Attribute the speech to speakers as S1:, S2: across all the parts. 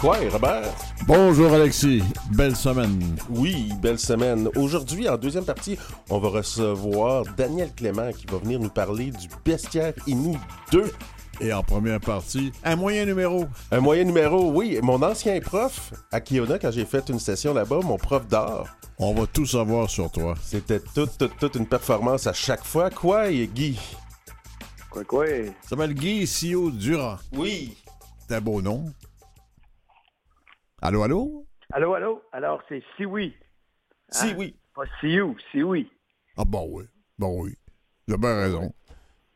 S1: Quoi, Robert?
S2: Bonjour Alexis, belle semaine.
S1: Oui, belle semaine. Aujourd'hui, en deuxième partie, on va recevoir Daniel Clément qui va venir nous parler du Bestiaire Inou 2.
S2: Et en première partie, un moyen numéro.
S1: Un moyen numéro, oui. Mon ancien prof à Kiona, quand j'ai fait une session là-bas, mon prof d'art.
S2: On va tout savoir sur toi.
S1: C'était toute, toute, toute une performance à chaque fois. Quoi, et Guy?
S3: Quoi, quoi?
S2: Ça s'appelle Guy Sio Durand.
S1: Oui.
S2: C'est un beau nom. Allô, allô?
S3: Allô, allô? Alors, c'est si oui.
S1: Si oui.
S3: Pas si ou, si oui.
S2: Ah bon oui, bon oui. J'ai bien raison.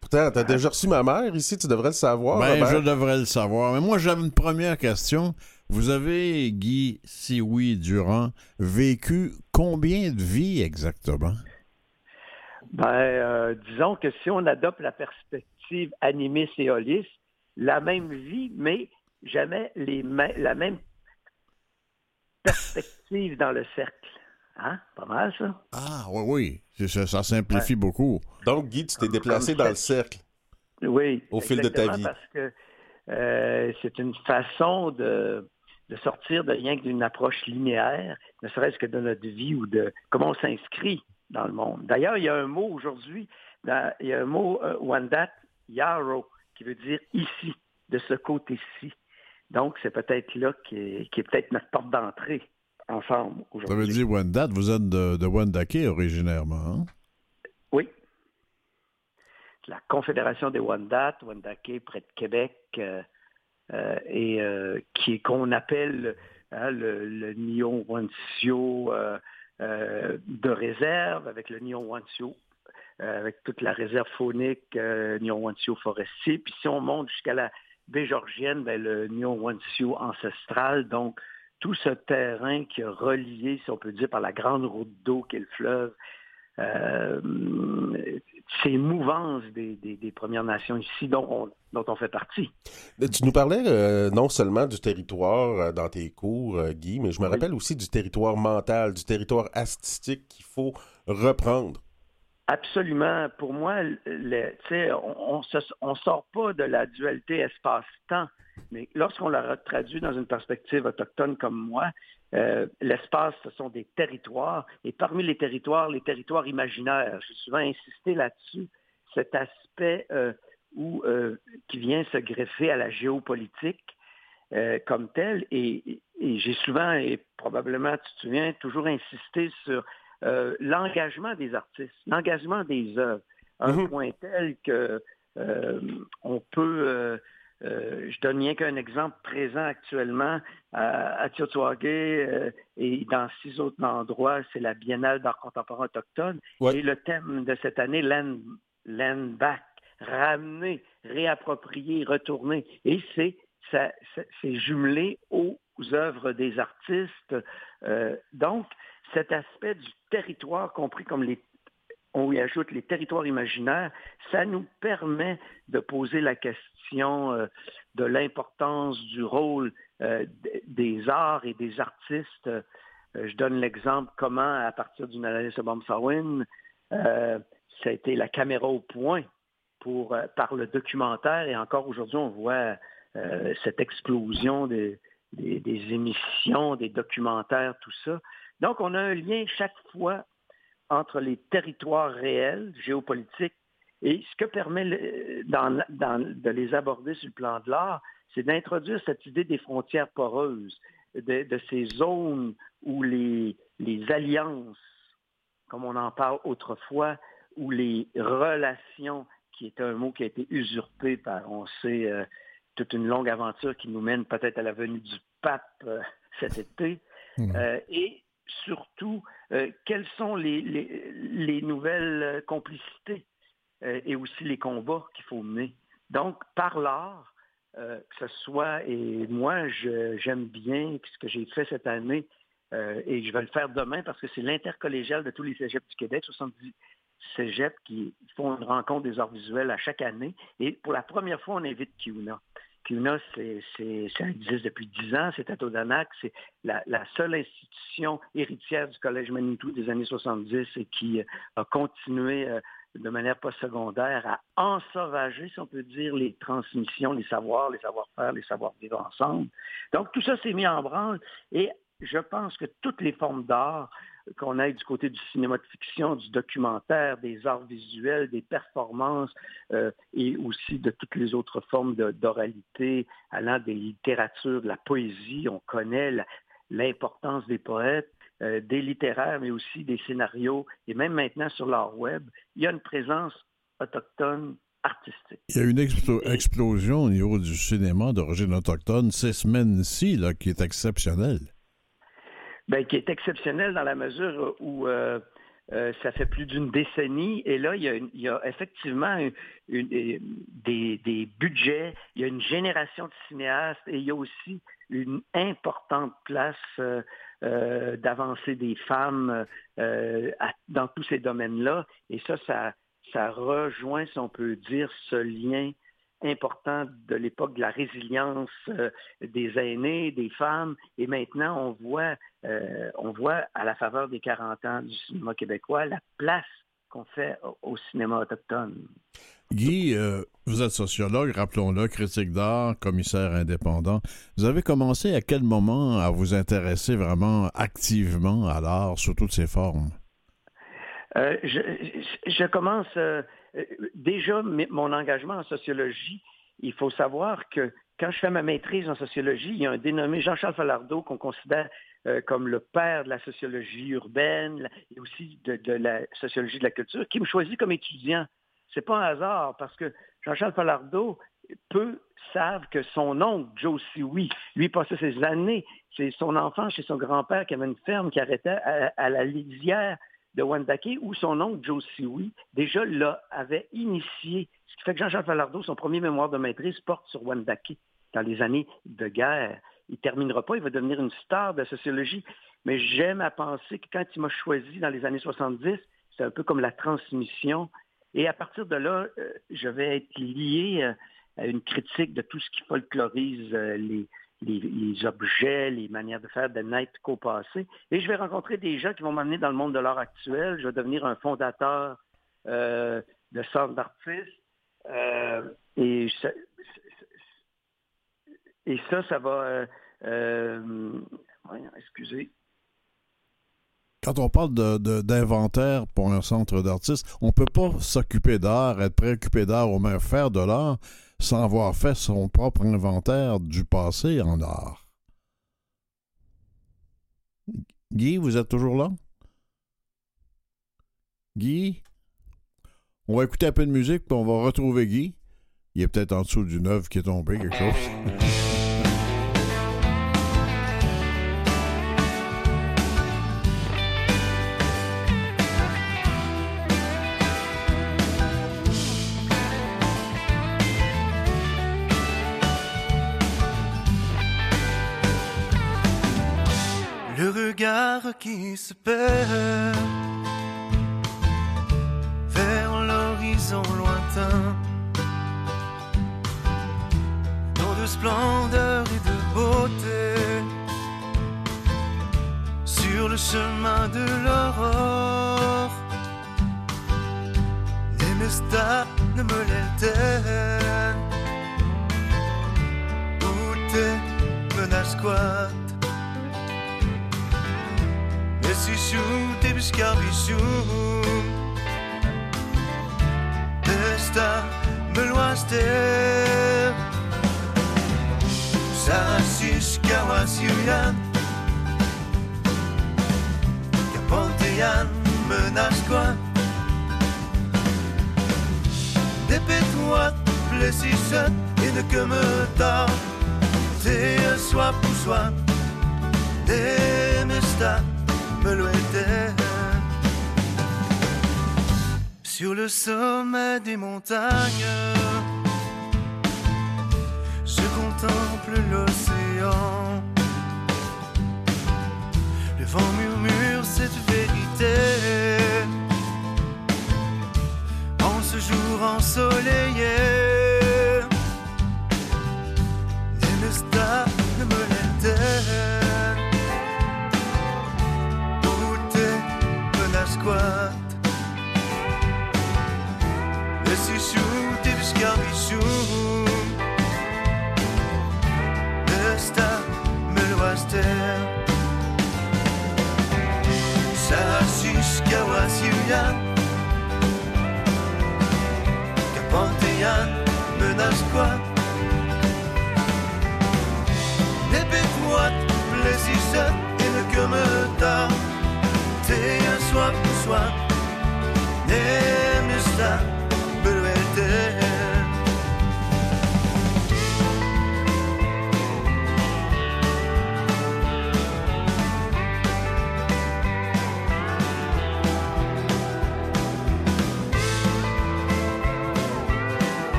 S1: Pourtant, t'as déjà reçu ma mère ici, tu devrais le savoir.
S2: Ben,
S1: Robert.
S2: je devrais le savoir. Mais moi, j'avais une première question. Vous avez, Guy Sioui Durand, vécu combien de vies exactement?
S3: Ben, euh, disons que si on adopte la perspective animiste et holiste, la même vie, mais jamais les la même perspective dans le cercle. Hein? Pas mal, ça?
S2: Ah, oui, oui. C'est Ça, ça simplifie beaucoup.
S1: Donc, Guy, tu t'es déplacé dans le cercle.
S3: Oui.
S1: Au fil de ta
S3: exactement,
S1: vie.
S3: Parce que euh, c'est une façon de, de sortir de rien que d'une approche linéaire, ne serait-ce que de notre vie ou de comment on s'inscrit dans le monde. D'ailleurs, il y a un mot aujourd'hui, il y a un mot euh, Wandat Yaro, qui veut dire ici, de ce côté-ci. Donc, c'est peut-être là qui est, peut-être notre porte d'entrée ensemble
S2: Ça veut
S3: aujourd'hui.
S2: dire Wendat, vous êtes de, de Wendake originairement. hein?
S3: Oui. La Confédération des Wendat, Wendake, près de Québec, euh, euh, et euh, qui est qu'on appelle hein, le, le Nyon Wansio de réserve, avec le Nyon Wansio, avec toute la réserve faunique Nyon Wansio forestier. Puis si on monte jusqu'à la baie georgienne, ben, le Nyon Wansio ancestral, donc tout ce terrain qui est relié, si on peut dire, par la grande route d'eau qu'est le fleuve, euh, ces mouvances des, des- des Premières Nations ici dont on, dont on fait partie.
S1: Tu nous parlais euh, non seulement du territoire euh, dans tes cours, euh, Guy, mais je me
S3: Oui.
S1: rappelle aussi du territoire mental, du territoire artistique qu'il faut reprendre.
S3: Absolument. Pour moi, on ne sort pas de la dualité espace-temps, mais lorsqu'on la traduit dans une perspective autochtone comme moi, euh, l'espace, ce sont des territoires, et parmi les territoires, les territoires imaginaires. J'ai souvent insisté là-dessus, cet aspect euh, où, euh, qui vient se greffer à la géopolitique comme tel, et, et j'ai souvent, et probablement tu te souviens, toujours insisté sur euh, l'engagement des artistes, l'engagement des œuvres, un
S1: Mhm.
S3: point tel que euh, on peut, euh, je donne rien qu'un exemple présent actuellement à, à euh, et dans six autres endroits, c'est la Biennale d'art contemporain autochtone.
S1: Ouais.
S3: Et le thème de cette année, Land, Land Back, ramener, réapproprier, retourner. Et c'est ça- ça- c'est jumelé aux œuvres des artistes. Euh, donc, cet aspect du territoire, compris comme les on y ajoute les territoires imaginaires, ça nous permet de poser la question euh, de l'importance du rôle euh, des arts et des artistes. Euh, je donne l'exemple comment, à partir d'une analyse de Bomsawin, ça a été la caméra au point pour, par le documentaire, et encore aujourd'hui, on voit cette explosion des, des- des émissions, des documentaires, tout ça. Donc, on a un lien chaque fois entre les territoires réels, géopolitiques, et ce que permet le- dans- dans- de les aborder sur le plan de l'art, c'est d'introduire cette idée des frontières poreuses, de, de ces zones où les, les alliances, comme on en parle autrefois, où les relations, qui est un mot qui a été usurpé par, on sait, euh, toute une longue aventure qui nous mène peut-être à la venue du pape euh, cet été,
S2: Mhm.
S3: euh, et surtout, euh, quelles sont les, les- les nouvelles euh, complicités euh, et aussi les combats qu'il faut mener. Donc, par l'art, que ce soit, et moi, j'aime bien ce que j'ai fait cette année, et je vais le faire demain parce que c'est l'intercollégial de tous les cégeps du Québec, 70 cégeps qui font une rencontre des arts visuels à chaque année. Et pour la première fois, on invite Kiuna. C'est, c'est- ça existe depuis 10 ans, c'est à c'est la, la seule institution héritière du Collège Manitou des années 70 et qui euh, a continué euh, de manière pas secondaire à ensauvager, si on peut dire, les transmissions, les savoirs, les savoir-faire, les savoir-vivre ensemble. Donc tout ça s'est mis en branle et je pense que toutes les formes d'art, qu'on aille du côté du cinéma de fiction, du documentaire, des arts visuels, des performances euh, et aussi de toutes les autres formes d'oralité, allant des littératures, de la poésie, on connaît l'importance des poètes, euh, des littéraires, mais aussi des scénarios, et même maintenant sur l'art web, il y a une présence autochtone artistique.
S2: Il y a une explosion au niveau du cinéma d'origine autochtone ces semaines-ci qui est exceptionnelle.
S3: Ben, qui est exceptionnelle dans la mesure où euh, euh, ça fait plus d'une décennie et là, il y a, effectivement des, des, budgets, il y a une génération de cinéastes et il y a aussi une importante place euh, d'avancée des femmes dans tous ces domaines-là. Et ça, ça, ça rejoint, si on peut dire, ce lien important de l'époque de la résilience euh, des aînés, des femmes. Et maintenant, on voit, euh, on voit à la faveur des 40 ans du cinéma québécois la place qu'on fait au, cinéma autochtone.
S2: Guy, euh, vous êtes sociologue, rappelons-le, critique d'art, commissaire indépendant. Vous avez commencé à quel moment à vous intéresser vraiment activement à l'art sous toutes ses formes?
S3: je, je, commence déjà, mon engagement en sociologie, il faut savoir que quand je fais ma maîtrise en sociologie, il y a un dénommé Jean-Charles Falardeau qu'on considère euh, comme le père de la sociologie urbaine et aussi de, la sociologie de la culture, qui me choisit comme étudiant. C'est pas un hasard parce que Jean-Charles Falardeau, peu savent que son oncle, Joe Sioui, lui passait ses années, c'est son enfant chez son grand-père qui avait une ferme qui arrêtait à la lisière de Wendake, où son oncle Joe Sioui, déjà là, avait initié, ce qui fait que Jean-Charles Falardeau, son premier mémoire de maîtrise, porte sur Wendake dans les années de guerre. Il ne terminera pas, il va devenir une star de la sociologie, mais j'aime à penser que quand il m'a choisi dans les années 70, c'est un peu comme la transmission. Et à partir de là, euh, je vais être lié euh, à une critique de tout ce qui folklorise euh, les, objets, les manières de faire de naître qu'au passé. Et je vais rencontrer des gens qui vont m'amener dans le monde de l'art actuel. Je vais devenir un fondateur euh, de centre d'artistes. Euh, et, ça, et ça, ça va... Euh, excusez.
S2: Quand on parle d'inventaire de, pour un centre d'artistes, on ne peut pas s'occuper d'art, être préoccupé d'art ou même faire de l'art sans avoir fait son propre inventaire du passé en art. Guy, vous êtes toujours là? Guy? On va écouter un peu de musique, puis on va retrouver Guy. Il est peut-être en dessous d'une œuvre qui est tombée, quelque chose.
S4: Qui se perd vers l'horizon lointain. Dans de splendeur et de beauté, sur le chemin de l'aurore, Nemesta ne me l'éltène. Où t'es menace quoi? Sishu te biscabisu Esta meluaster Sarasis kawasiuyan Kaponteyan menasqua Dépêche-toi, blessisse et ne que me tard C'est soit pour soi Sur le sommet des montagnes. Je contemple l'océan. Le vent murmure cette vérité. En ce jour ensoleillé. Plesichu, Tibiscabichu Nesta Meloaster Sasiskawasyuyan Kapanteyan Menasquat Dépêche-moi, Plesichat Et le que me T'es un soir Nemesta Beluete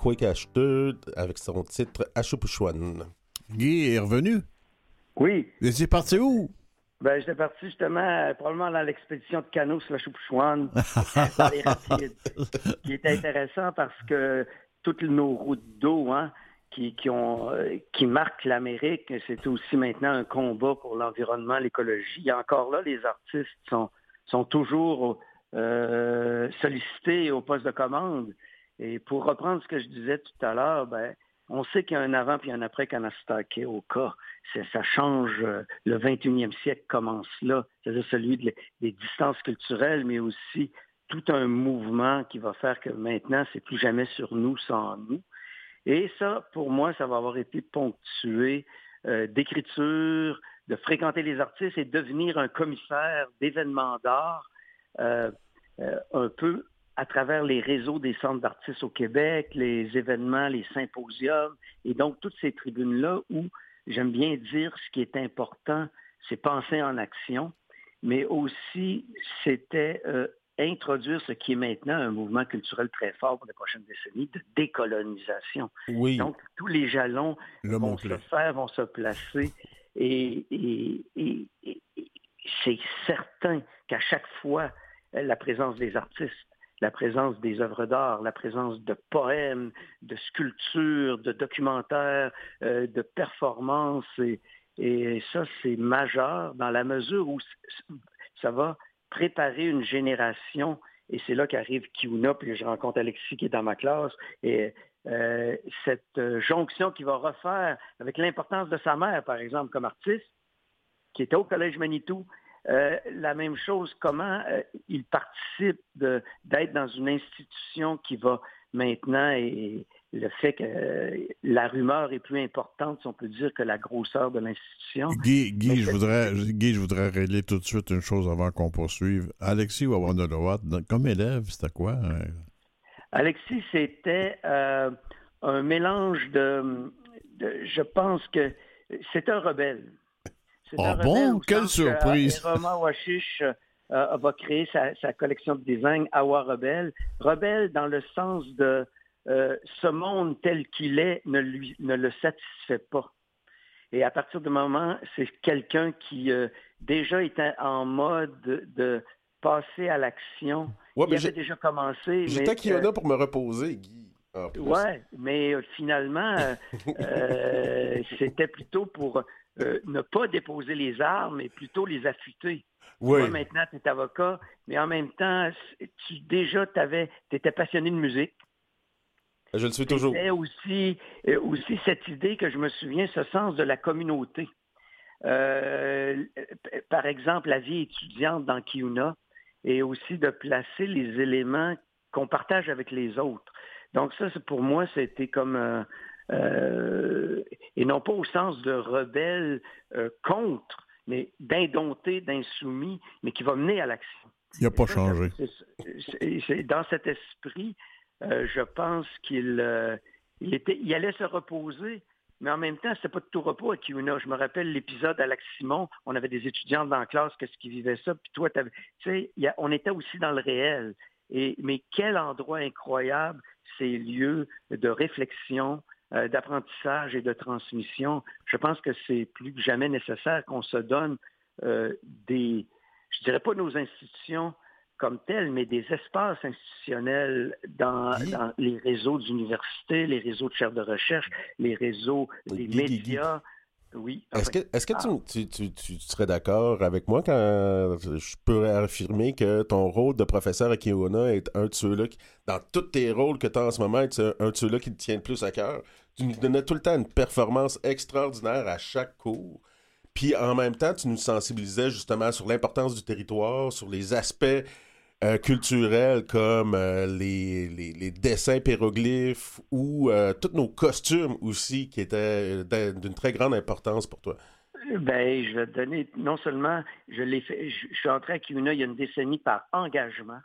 S1: Quick Ashter avec son titre Achupuchuan.
S2: Guy est revenu.
S3: Oui.
S2: Et c'est parti où?
S3: Ben, j'étais parti justement, euh, probablement dans l'expédition de canot sur la Chouchouane, dans les rapides, qui était intéressant parce que toutes nos routes d'eau, hein, qui, qui, ont, euh, qui marquent l'Amérique, c'est aussi maintenant un combat pour l'environnement, l'écologie. Et encore là, les artistes sont, sont toujours euh, sollicités au poste de commande. Et pour reprendre ce que je disais tout à l'heure, ben, on sait qu'il y a un avant puis un après Kanastake au cas. Ça change. euh, Le 21e siècle commence là. C'est-à-dire celui de- des distances culturelles, mais aussi tout un mouvement qui va faire que maintenant, c'est plus jamais sur nous sans nous. Et ça, pour moi, ça va avoir été ponctué euh, d'écriture, de fréquenter les artistes et devenir un commissaire d'événements d'art euh, euh, un peu à travers les réseaux des centres d'artistes au Québec, les événements, les symposiums, et donc toutes ces tribunes-là où j'aime bien dire ce qui est important, c'est penser en action, mais aussi c'était euh, introduire ce qui est maintenant un mouvement culturel très fort pour les prochaines décennies de décolonisation.
S1: Oui.
S3: Donc, tous les jalons
S2: Le
S3: vont se faire, vont se placer. Et, et- et- et- et c'est certain qu'à chaque fois, la présence des artistes, la présence des œuvres d'art, la présence de poèmes, de sculptures, de documentaires, euh, de performances, et, ça, c'est majeur dans la mesure où ça va préparer une génération. Et c'est là qu'arrive Kiuna, puis je rencontre Alexis qui est dans ma classe. Et euh, cette euh, jonction qu'il va refaire avec l'importance de sa mère, par exemple, comme artiste, qui était au Collège Manitou. Euh, la même chose, comment euh, il participe d'être dans une institution qui va maintenant, et le fait que euh, la rumeur est plus importante, si on peut dire, que la grosseur de l'institution.
S2: Guy, Guy, je voudrais, Guy, je voudrais régler tout de suite une chose avant qu'on poursuive. Alexis Wawandolowat, comme élève, c'était quoi?
S3: Alexis, c'était un mélange de, de- Je pense que c'est un rebelle.
S2: Ah
S3: un
S2: bon? Quelle
S3: que, euh,
S2: surprise!
S3: Roman Washish euh, va créer sa, sa collection de design Awa Rebelle. Rebelle dans le sens de euh, ce monde tel qu'il est ne, lui, ne le satisfait pas. Et à partir du moment, c'est quelqu'un qui euh, déjà était en mode de, passer à l'action.
S1: Ouais,
S3: Il avait déjà commencé.
S1: J'étais
S3: mais,
S1: à Kiona pour me reposer, Guy. en plus.
S3: Ouais, mais finalement, euh, euh, c'était plutôt pour euh, ne pas déposer les armes, mais plutôt les affûter.
S1: Oui.
S3: Toi, maintenant, tu es avocat, mais en même temps, tu déjà, tu étais passionné de musique.
S1: Je le suis toujours.
S3: C'était aussi, euh, aussi cette idée que je me souviens, ce sens de la communauté. Euh, par exemple, la vie étudiante dans Kiuna et aussi de placer les éléments qu'on partage avec les autres. Donc ça, pour moi, c'était comme... euh, et non pas au sens de rebelle euh, contre, mais d'indompté, d'insoumis, mais qui va mener à l'action.
S2: Il n'a pas
S3: Ça,
S2: changé.
S3: dans cet esprit, euh, je pense qu'il il était, il allait se reposer, mais en même temps, c'était pas de tout repos à Kiuna. Je me rappelle l'épisode à Lac Simon, on avait des étudiants dans la classe, qu'est-ce qui vivaient ça, puis toi, tu sais, on était aussi dans le réel. Et, mais quel endroit incroyable ces lieux de réflexion, d'apprentissage et de transmission. Je pense que c'est plus que jamais nécessaire qu'on se donne euh, des, je dirais pas nos institutions comme telles, mais des espaces institutionnels dans, les réseaux d'universités, les réseaux de chaires de recherche, les réseaux des médias. Oui.
S1: Est-ce que, est que ah. tu, tu, tu, serais d'accord avec moi quand je pourrais affirmer que ton rôle de professeur à Kiona est un de ceux-là, qui, dans tous tes rôles que tu as en ce moment, c'est un de ceux-là qui te tient le plus à cœur? Tu nous donnais tout le temps une performance extraordinaire à chaque cours. Puis en même temps, tu nous sensibilisais justement sur l'importance du territoire, sur les aspects euh, culturels comme euh, les, les, dessins péroglyphes ou euh, tous nos costumes aussi qui étaient d'une très grande importance pour toi.
S3: Ben, je vais te donner, non seulement, je l'ai fait, je, suis entré à Kiuna il y a une décennie par engagement,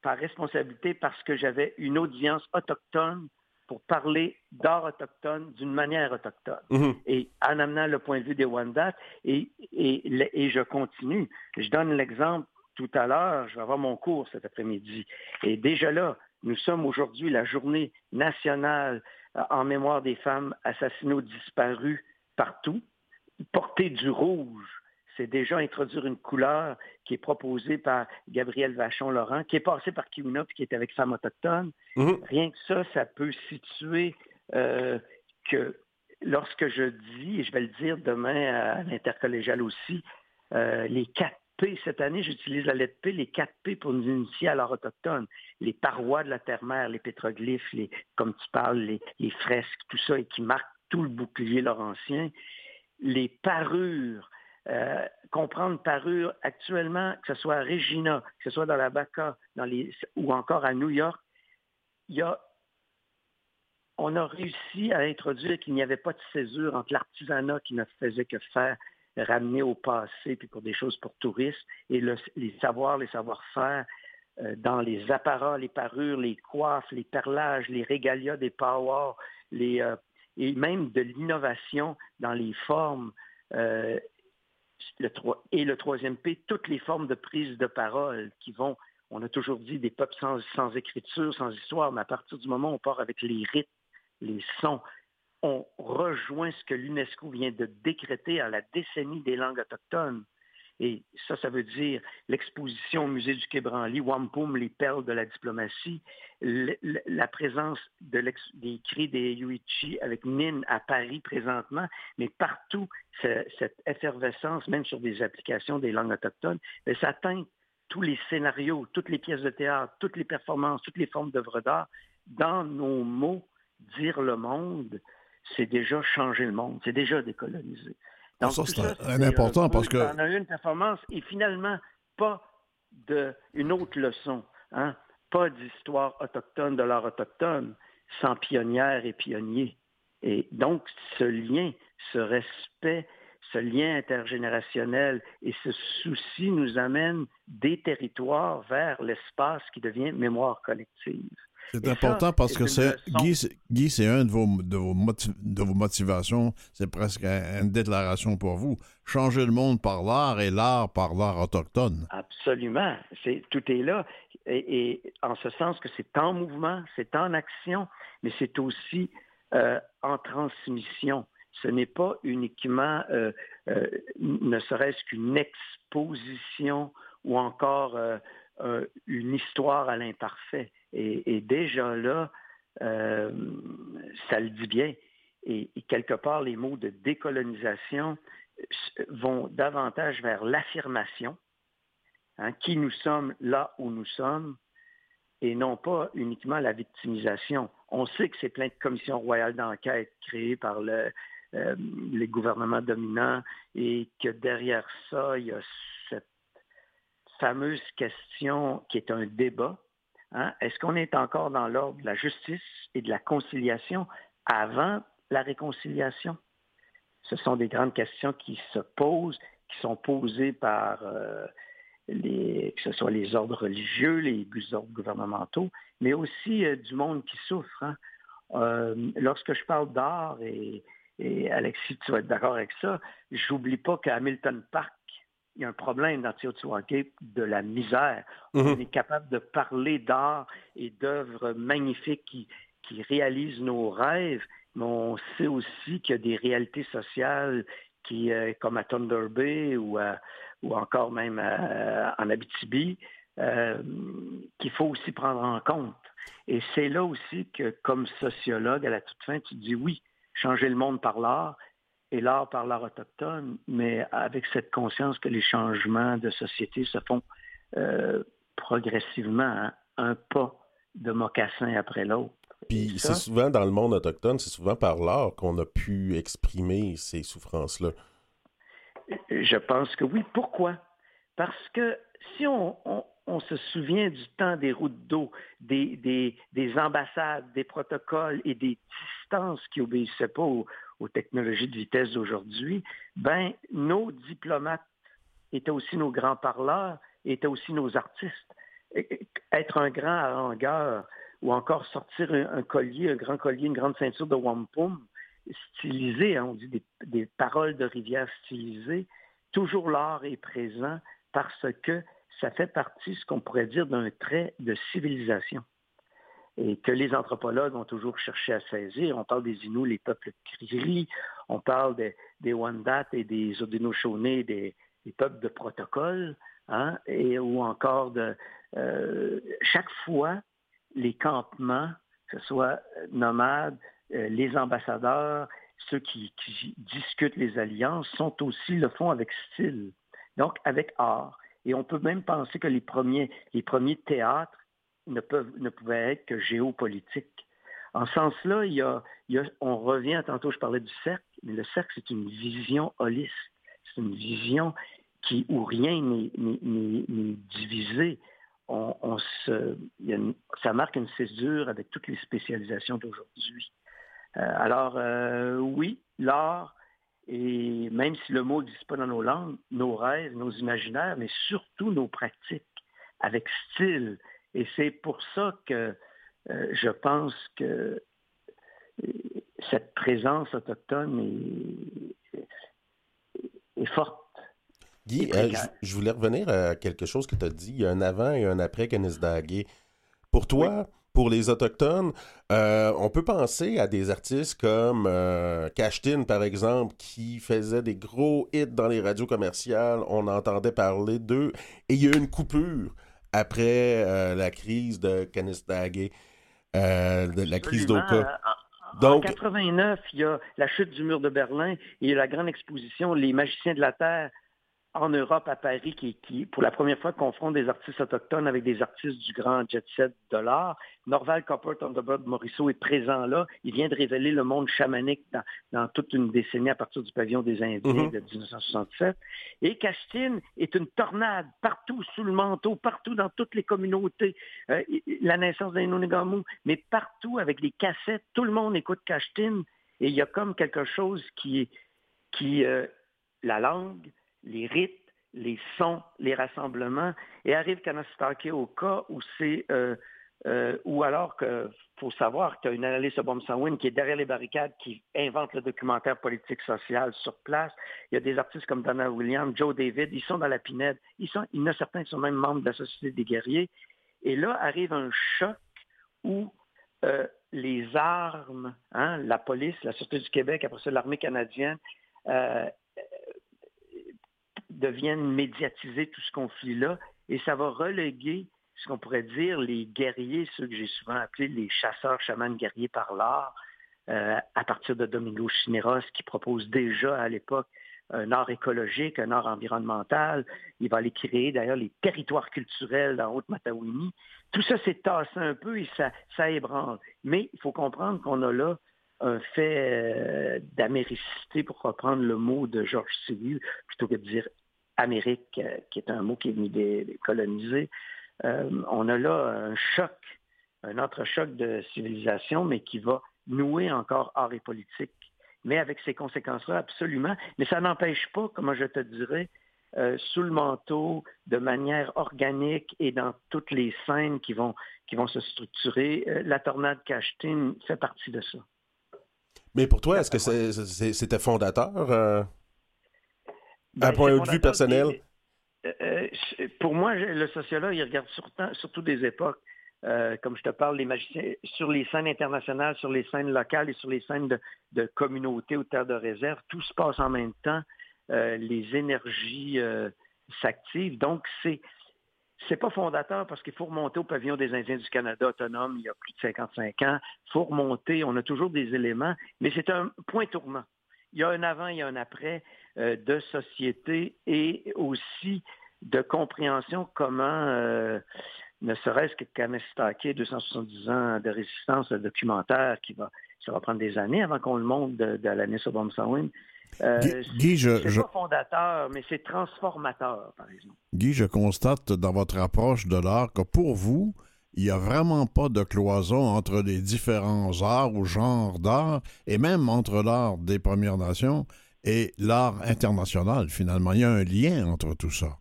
S3: par responsabilité, parce que j'avais une audience autochtone pour parler d'art autochtone d'une manière autochtone. Mm-hmm. Et en amenant le point de vue des Wendat, et, et, et je continue. Je donne l'exemple tout à l'heure, je vais avoir mon cours cet après-midi. Et déjà là, nous sommes aujourd'hui la journée nationale euh, en mémoire des femmes assassinées ou disparues partout. Porter du rouge, c'est déjà introduire une couleur qui est proposée par Gabriel Vachon-Laurent, qui est passée par Kiuna, puis qui est avec Femmes autochtones. Mm-hmm. Rien que ça, ça peut situer euh, que lorsque je dis, et je vais le dire demain à l'intercollégial aussi, euh, les quatre cette année, j'utilise la lettre P, les quatre P pour nous initier à l'art autochtone. Les parois de la terre-mère, les pétroglyphes, les, comme tu parles, les, fresques, tout ça, et qui marquent tout le bouclier laurentien. Les parures, euh, comprendre parure actuellement, que ce soit à Regina, que ce soit dans la Baca, dans les, ou encore à New York, il y a, on a réussi à introduire qu'il n'y avait pas de césure entre l'artisanat qui ne faisait que faire ramener au passé, puis pour des choses pour touristes, et les savoirs, les savoir-faire euh, dans les apparats, les parures, les coiffes, les perlages, les régalias des powers, les, euh, et même de l'innovation dans les formes. Euh, le, et le troisième P, toutes les formes de prise de parole qui vont, on a toujours dit des peuples sans, sans écriture, sans histoire, mais à partir du moment où on part avec les rythmes, les sons, on rejoint ce que l'UNESCO vient de décréter à la décennie des langues autochtones. Et ça, ça veut dire l'exposition au musée du Quai Branly, Wampum, les perles de la diplomatie, la présence de des cris des Yuichi avec Nin à Paris présentement, mais partout, cette effervescence, même sur des applications des langues autochtones, ça atteint tous les scénarios, toutes les pièces de théâtre, toutes les performances, toutes les formes d'œuvres d'art. Dans nos mots, dire le monde, c'est déjà changer le monde, c'est déjà décolonisé.
S2: Donc, ça, c'est important parce que...
S3: On a eu une performance et finalement, pas de, une autre leçon, hein? pas d'histoire autochtone de l'art autochtone sans pionnières et pionniers. Et donc, ce lien, ce respect, ce lien intergénérationnel et ce souci nous amène des territoires vers l'espace qui devient mémoire collective.
S2: C'est important parce que c'est Guy, c'est un de vos, de vos, de vos motivations, c'est presque une déclaration pour vous. Changer le monde par l'art et l'art par l'art autochtone.
S3: Absolument. C'est, tout est là. Et, en ce sens que c'est en mouvement, c'est en action, mais c'est aussi euh, en transmission. Ce n'est pas uniquement, euh, euh, ne serait-ce qu'une exposition ou encore une histoire à l'imparfait et, déjà là, euh, ça le dit bien. Et, quelque part, les mots de décolonisation vont davantage vers l'affirmation, hein, qui nous sommes là où nous sommes, et non pas uniquement la victimisation. On sait que c'est plein de commissions royales d'enquête créées par euh, les gouvernements dominants et que derrière ça, il y a cette fameuse question qui est un débat, Hein? Est-ce qu'on est encore dans l'ordre de la justice et de la conciliation avant la réconciliation? Ce sont des grandes questions qui se posent, qui sont posées par euh, les, que ce soit les ordres religieux, les ordres gouvernementaux, mais aussi euh, du monde qui souffre. Hein? Euh, lorsque je parle d'art et, et Alexis, tu vas être d'accord avec ça, j'oublie pas qu'à Hamilton Park, il y a un problème dans Teotihuacan de la misère. On
S1: Mhm.
S3: est capable de parler d'art et d'œuvres magnifiques qui, qui réalisent nos rêves, mais on sait aussi qu'il y a des réalités sociales qui, euh, comme à Thunder Bay ou, à- ou encore même à- en Abitibi, euh, qu'il faut aussi prendre en compte. Et c'est là aussi que, comme sociologue, à la toute fin, tu dis oui, changer le monde par l'art et l'art par l'art autochtone, mais avec cette conscience que les changements de société se font euh, progressivement, hein, un pas de mocassin après l'autre.
S1: Puis c'est souvent dans le monde autochtone, c'est souvent par l'art qu'on a pu exprimer ces souffrances-là.
S3: Je pense que oui. Pourquoi? Parce que si on, on- on se souvient du temps des routes d'eau, des, des- des ambassades, des protocoles et des distances qui obéissaient pas aux, aux technologies de vitesse d'aujourd'hui, ben nos diplomates étaient aussi nos grands parleurs, étaient aussi nos artistes. Être un grand harangueur ou encore sortir un, collier, un grand collier, une grande ceinture de wampum stylisé, hein, on dit des, des paroles de rivière stylisées, toujours l'art est présent parce que ça fait partie, ce qu'on pourrait dire, d'un trait de civilisation et que les anthropologues ont toujours cherché à saisir. On parle des Inuits, les peuples Cree, on parle des, des et des Haudenosaunee, des, des peuples de protocole, hein, et, ou encore de... euh, chaque fois, les campements, que ce soit nomades, euh, les ambassadeurs, ceux qui, qui discutent les alliances, sont aussi, le font avec style, donc avec art. Et on peut même penser que les premiers, les premiers théâtres ne, peuvent, pouvaient être que géopolitiques. En ce sens-là, on revient, tantôt je parlais du cercle, mais le cercle, c'est une vision holiste. C'est une vision qui, où rien n'est- divisé. On, se, ça marque une césure avec toutes les spécialisations d'aujourd'hui. Euh, alors, euh, oui, l'art, et même si le mot n'existe pas dans nos langues, nos rêves, nos imaginaires, mais surtout nos pratiques, avec style. Et c'est pour ça que euh, je pense que euh, cette présence autochtone est, est forte.
S1: Guy, euh, je, voulais revenir à quelque chose que tu as dit. Il y a un avant et un après Kanisdagué. Pour toi, pour les Autochtones, euh, on peut penser à des artistes comme euh, Cashtin, par exemple, qui faisait des gros hits dans les radios commerciales. On entendait parler d'eux. Et il y a eu une coupure après euh, la crise de Kanisdagué, euh, de la crise d'Oka.
S3: En-
S1: Donc-
S3: En 89, il y a la chute du mur de Berlin et il y a la grande exposition Les magiciens de la Terre en Europe, à Paris, qui, qui, pour la première fois, confronte des artistes autochtones avec des artistes du grand jet set de l'art. Norval Copper Thunderbird Morisseau est présent là. Il vient de révéler le monde chamanique dans, dans toute une décennie à partir du pavillon des Indiens
S1: Mhm.
S3: de 1967. Et Castine est une tornade partout sous le manteau, partout dans toutes les communautés. Euh, la naissance d'un Inonigamu, mais partout avec des cassettes, tout le monde écoute Castine. Et il y a comme quelque chose qui est qui euh, la langue, les rites, les sons, les rassemblements, et arrive Kanastake au cas où c'est euh, euh, ou alors que faut savoir qu'il y a une analyste Bomsawin qui est derrière les barricades, qui invente le documentaire politique social sur place. Il y a des artistes comme Donna Williams, Joe David, ils sont dans la pinède. Ils sont, il y en a certains qui sont même membres de la Société des guerriers. Et là arrive un choc où euh, les armes, hein, la police, la Sûreté du Québec, après ça l'armée canadienne, deviennent médiatisés tout ce conflit-là, et ça va reléguer ce qu'on pourrait dire les guerriers, ceux que j'ai souvent appelés les chasseurs chamans guerriers par l'art, euh, à partir de Domingo Chineros, qui propose déjà à l'époque un art écologique, un art environnemental. Il va aller créer d'ailleurs les territoires culturels dans Haute-Matawini. Tout ça s'est tassé un peu et ça, ça ébranle. Mais il faut comprendre qu'on a là un fait euh, d'américité, pour reprendre le mot de Georges Silu, plutôt que de dire Amérique, euh, qui est un mot qui est venu colonisés. Euh, on a là un choc, un autre choc de civilisation, mais qui va nouer encore art et politique. Mais avec ces conséquences-là, absolument. Mais ça n'empêche pas, comment je te dirais, euh, sous le manteau, de manière organique et dans toutes les scènes qui vont, qui vont se structurer, euh, la tornade Cachetine fait partie de ça.
S1: Mais pour toi, est-ce que c'était fondateur euh,
S3: ben,
S1: point de vue personnel?
S3: Euh, pour moi, le sociologue, il regarde surtout, des époques. comme je te parle, les magiciens, sur les scènes internationales, sur les scènes locales et sur les scènes de, de communauté ou terre de réserve, tout se passe en même temps. les énergies s'activent. Donc, c'est c'est pas fondateur parce qu'il faut remonter au pavillon des Indiens du Canada autonome il y a plus de 55 ans. Il faut remonter, on a toujours des éléments, mais c'est un point tournant. Il y a un avant, il y a un après euh, de société et aussi de compréhension comment, euh, ne serait-ce que Kamestake, 270 ans de résistance, le documentaire qui va, ça va prendre des années avant qu'on le monte de, de l'année sur Bomsawin, euh, Guy, je, pas fondateur, mais c'est transformateur, par exemple.
S2: Guy, je constate dans votre approche de l'art que pour vous, il n'y a vraiment pas de cloison entre les différents arts ou genres d'art, et même entre l'art des Premières Nations et l'art international, finalement. Il y a un lien entre tout ça.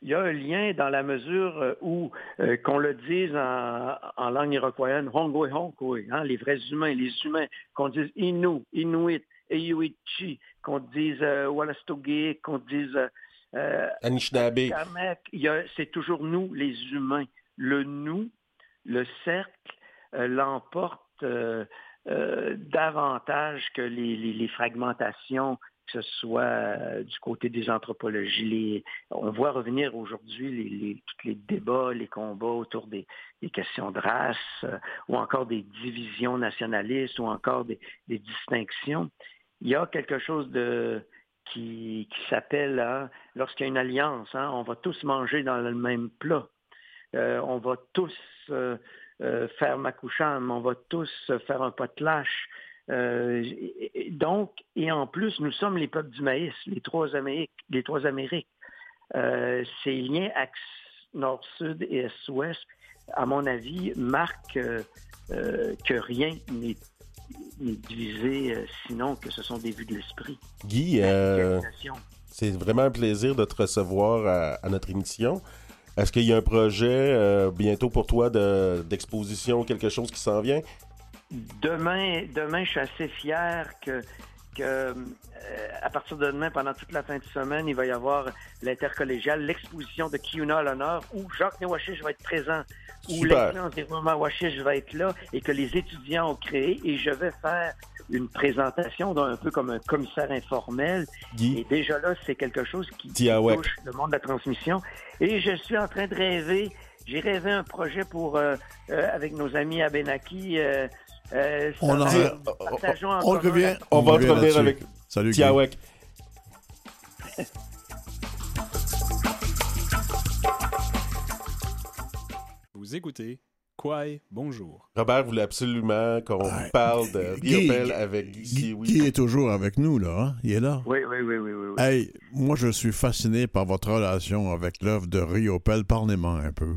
S3: Il y a un lien dans la mesure euh, où, euh, qu'on le dise en, langue iroquoienne, Hongwe Hongwe, hein, les vrais humains, les humains, qu'on dise Innu, Inuit, Eyuichi, qu'on dise euh, qu'on dise euh,
S1: euh Anishinaabe.
S3: C'est toujours nous, les humains. Le nous, le cercle, euh, davantage que les, fragmentations que ce soit du côté des anthropologies. on voit revenir aujourd'hui les, tous les débats, les combats autour des, questions de race, ou encore des divisions nationalistes, ou encore des distinctions il y a quelque chose de qui, s'appelle, hein, lorsqu'il y a une alliance, hein, on va tous manger dans le même plat. Euh, on va tous euh, euh, faire makoucham, on va tous faire un potlatch. donc, et en plus, nous sommes les peuples du maïs, les trois Amériques. Les trois Amériques. ces liens axe nord-sud et est-ouest, à mon avis, marquent que rien n'est divisé, euh, sinon que ce sont des vues de l'esprit.
S1: Guy, euh, c'est vraiment un plaisir de te recevoir à, notre émission. Est-ce qu'il y a un projet euh, bientôt pour toi d'exposition, quelque chose qui s'en vient?
S3: Demain, demain, je suis assez fier que euh, à partir de demain, pendant toute la fin de semaine, il va y avoir l'intercollégial, l'exposition de Kiuna à l'honneur, où Jacques Newachish va être présent, où l'excellence d'Irma Wachish va être là, et que les étudiants ont créé, et je vais faire une présentation un peu comme un commissaire informel. Et déjà là, c'est quelque chose qui touche le monde de la transmission. Et je suis en train de rêver j'ai rêvé un projet pour euh, euh, avec nos amis à Benaki
S2: euh, on, revient.
S1: On, va revenir avec
S2: Salut,
S1: Tiawek.
S5: Vous écoutez Kwai, bonjour.
S1: Robert voulait absolument qu'on parle de Riopel avec Guy.
S2: Guy, est toujours avec nous, là. Hein? Il est là?
S3: Oui, oui, oui, oui. oui,
S2: Hey, moi, je suis fasciné par votre relation avec l'œuvre de Riopel. Parlez-moi un peu.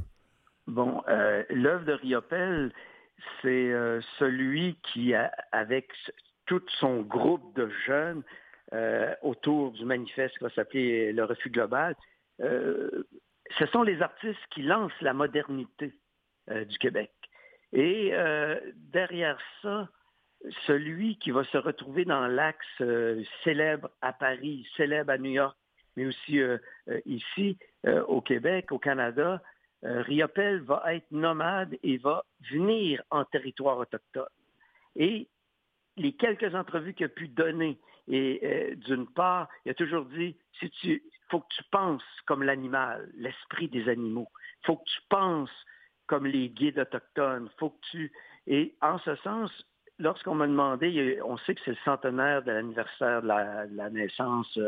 S3: Bon, euh, l'œuvre de Riopel, c'est euh, celui qui, avec tout son groupe de jeunes euh, autour du manifeste qui va s'appeler le refus global, euh, ce sont les artistes qui lancent la modernité du Québec. Et derrière ça, celui qui va se retrouver dans l'axe célèbre à Paris, célèbre à New York, mais aussi ici au Québec, au Canada, euh, Riopel va être nomade et va venir en territoire autochtone. Et les quelques entrevues qu'il a pu donner, et euh, d'une part, il a toujours dit, si faut que tu penses comme l'animal, l'esprit des animaux. Faut que tu penses comme les guides autochtones. Faut que tu... Et en ce sens, lorsqu'on m'a demandé, on sait que c'est le centenaire de l'anniversaire de, la, naissance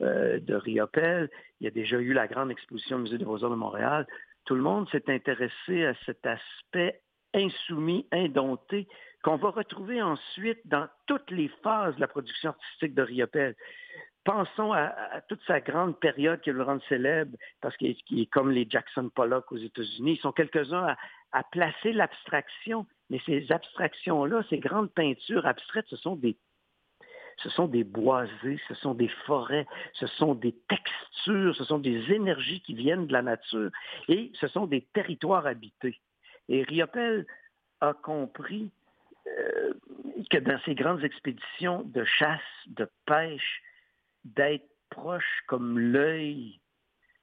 S3: euh, de Riopel. Il y a déjà eu la grande exposition au Musée des Beaux-Arts de Montréal tout le monde s'est intéressé à cet aspect insoumis, indompté, qu'on va retrouver ensuite dans toutes les phases de la production artistique de Riopel. Pensons à, toute sa grande période qui le rend célèbre, parce qu'il est, comme les Jackson Pollock aux États-Unis. Ils sont quelques-uns à placer l'abstraction, mais ces abstractions-là, ces grandes peintures abstraites, ce sont des ce boisés, ce sont des forêts, ce sont des textures, ce sont des énergies qui viennent de la nature et ce sont des territoires habités. Et Riopel a compris euh, que dans ces grandes expéditions de chasse, de pêche, d'être proche comme l'œil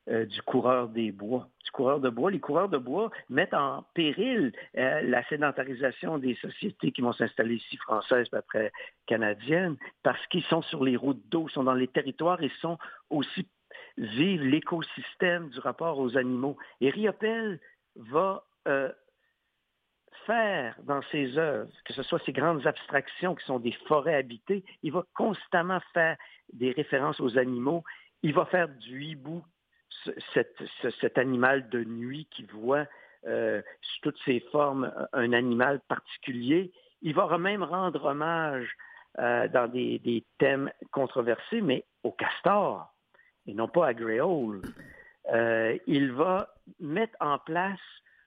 S3: euh, du coureur des bois. Du coureur de bois. Les coureurs de bois mettent en péril euh, la sédentarisation des sociétés qui vont s'installer ici, françaises, puis après canadiennes, parce qu'ils sont sur les routes d'eau, sont dans les territoires et sont aussi vivent l'écosystème du rapport aux animaux. Et Riopel va euh, faire dans ses œuvres, que ce soit ces grandes abstractions qui sont des forêts habitées, il va constamment faire des références aux animaux. Il va faire du hibou cet, animal de nuit qui voit euh, sous toutes ses formes un animal particulier. Il va même rendre hommage euh, dans des, des, thèmes controversés, mais au castor et non pas à Gréole. Euh, il va mettre en place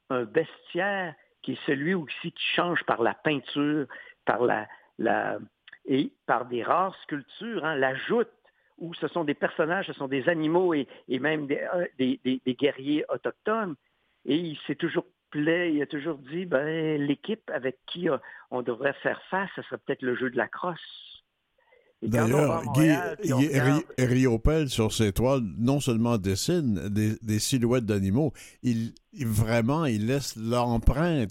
S3: un bestiaire qui est celui aussi qui change par la peinture, par la, la et par des rares sculptures, hein, la joute où ce sont des personnages, ce sont des animaux et, même euh, des, guerriers autochtones. Et il s'est toujours plaît, il a toujours dit, ben, l'équipe avec qui on devrait faire face, ce serait peut-être le jeu de la crosse.
S2: D'ailleurs, Guy, Riopel, sur ses toiles, non seulement dessine des, silhouettes d'animaux, il, vraiment, il laisse l'empreinte,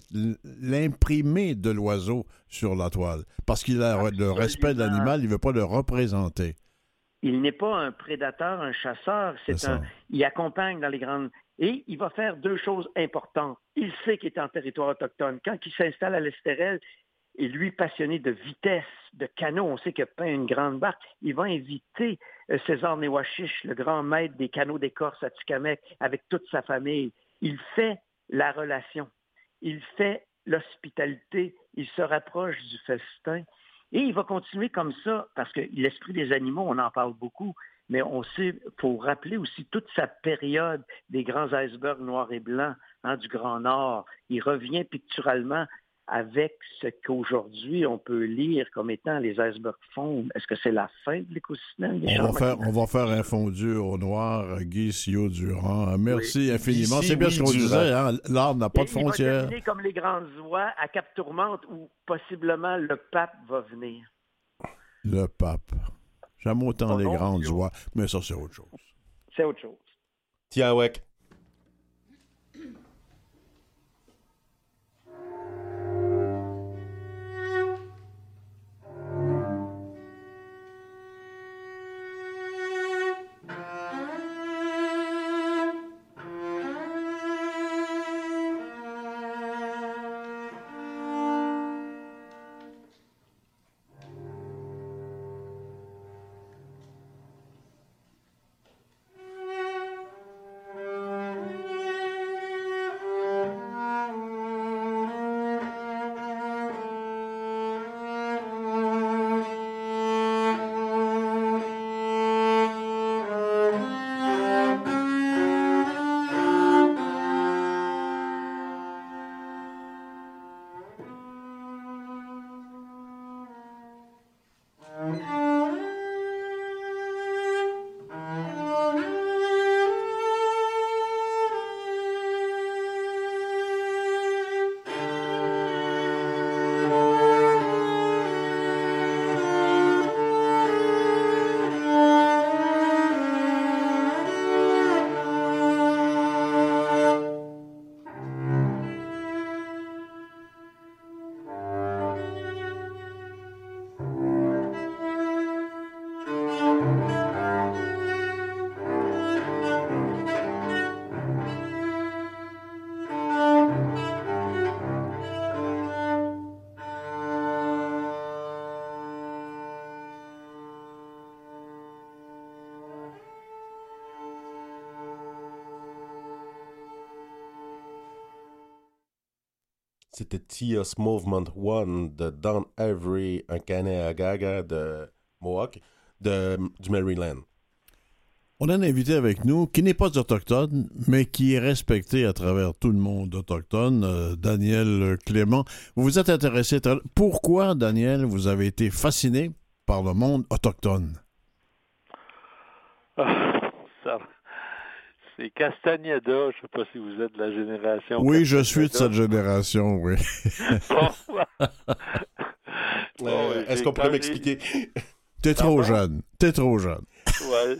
S2: l'imprimé de l'oiseau sur la toile. Parce qu'il a le respect de l'animal, il ne veut pas le représenter
S3: il n'est pas un prédateur, un chasseur, c'est un, il accompagne dans les grandes, et il va faire deux choses importantes. Il sait qu'il est en territoire autochtone. Quand il s'installe à l'Estérel, et lui passionné de vitesse, de canot, on sait a peint une grande barque, il va inviter euh, César Newachiche, le grand maître des canots d'écorce à Tikamek, avec toute sa famille. Il fait la relation, il fait l'hospitalité, il se rapproche du festin. Et il va continuer comme ça, parce que l'esprit des animaux, on en parle beaucoup, mais on sait, pour rappeler aussi toute sa période des grands icebergs noirs et blancs hein, du Grand Nord. Il revient picturalement avec ce qu'aujourd'hui on peut lire comme étant les icebergs fondent. Est-ce que c'est la fin de l'écosystème?
S2: On va, faire, on va faire un fondu au noir, Guy Sio Durand. Merci infiniment. C'est bien ce qu'on disait, hein? l'art n'a pas de frontières.
S3: Il va comme les grandes oies à Cap Tourmente où possiblement le pape va venir.
S2: Le pape. J'aime autant les grandes oies, mais ça c'est autre chose.
S3: C'est autre chose.
S1: Tiens, c'était Tios Movement One de Don Avery, un canet Gaga de Mohawk, de, du Maryland.
S2: On a un invité avec nous qui n'est pas autochtone, mais qui est respecté à travers tout le monde autochtone, euh, Daniel Clément. Vous vous êtes intéressé. Pourquoi, Daniel, vous avez été fasciné par le monde autochtone?
S6: Ah, ça, c'est Castagneda. Je ne sais pas si vous êtes de la génération.
S2: Oui, je suis de cette génération, oui.
S1: Est-ce qu'on pourrait m'expliquer?
S2: T'es trop jeune. T'es trop jeune.
S6: Ouais.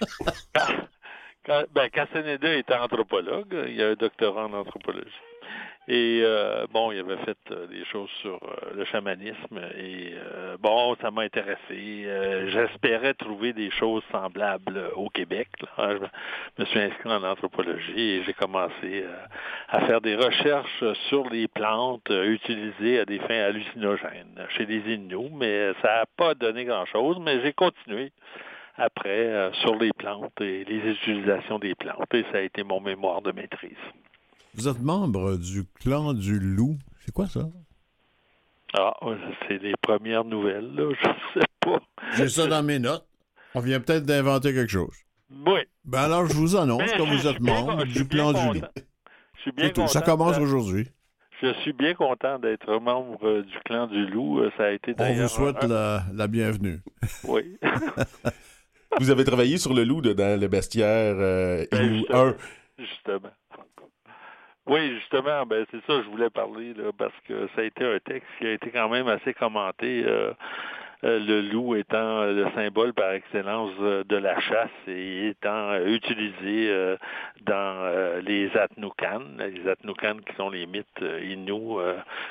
S6: quand, quand, ben, Castaneda était anthropologue, il a un doctorat en anthropologie. Et euh, bon, il avait fait euh, des choses sur euh, le chamanisme et euh, bon, ça m'a intéressé. J'espérais trouver des choses semblables au Québec. là. Je me suis inscrit en anthropologie et j'ai commencé à faire des recherches sur les plantes utilisées à des fins hallucinogènes chez les Inuits, mais ça n'a pas donné grand-chose, mais j'ai continué après sur les plantes et les utilisations des plantes et ça a été mon mémoire de maîtrise.
S2: Vous êtes membre du clan du loup. C'est quoi ça?
S6: Ah, c'est les premières nouvelles, là, je sais pas.
S2: J'ai ça dans mes notes. On vient peut-être d'inventer quelque chose.
S6: Oui.
S2: Ben alors, je vous annonce que vous êtes membre du clan du loup.
S6: content. Je suis bien
S2: C'est tout. Ça
S6: content
S2: commence aujourd'hui.
S6: Je suis bien content d'être membre du clan du loup. Ça a été
S2: On vous souhaite
S6: un-
S2: la, la bienvenue.
S6: Oui.
S1: Vous avez travaillé sur le loup de- dans le bestiaire euh,
S6: Ben,
S1: Inou
S6: justement.
S1: 1.
S6: Justement. Oui, justement, ben c'est ça que je voulais parler, parce que ça a été un texte qui a été quand même assez commenté. euh, euh, le loup étant euh, le symbole par excellence de la chasse et étant utilisé dans les Atnoukan, les Atnoukan qui sont les mythes Inuits,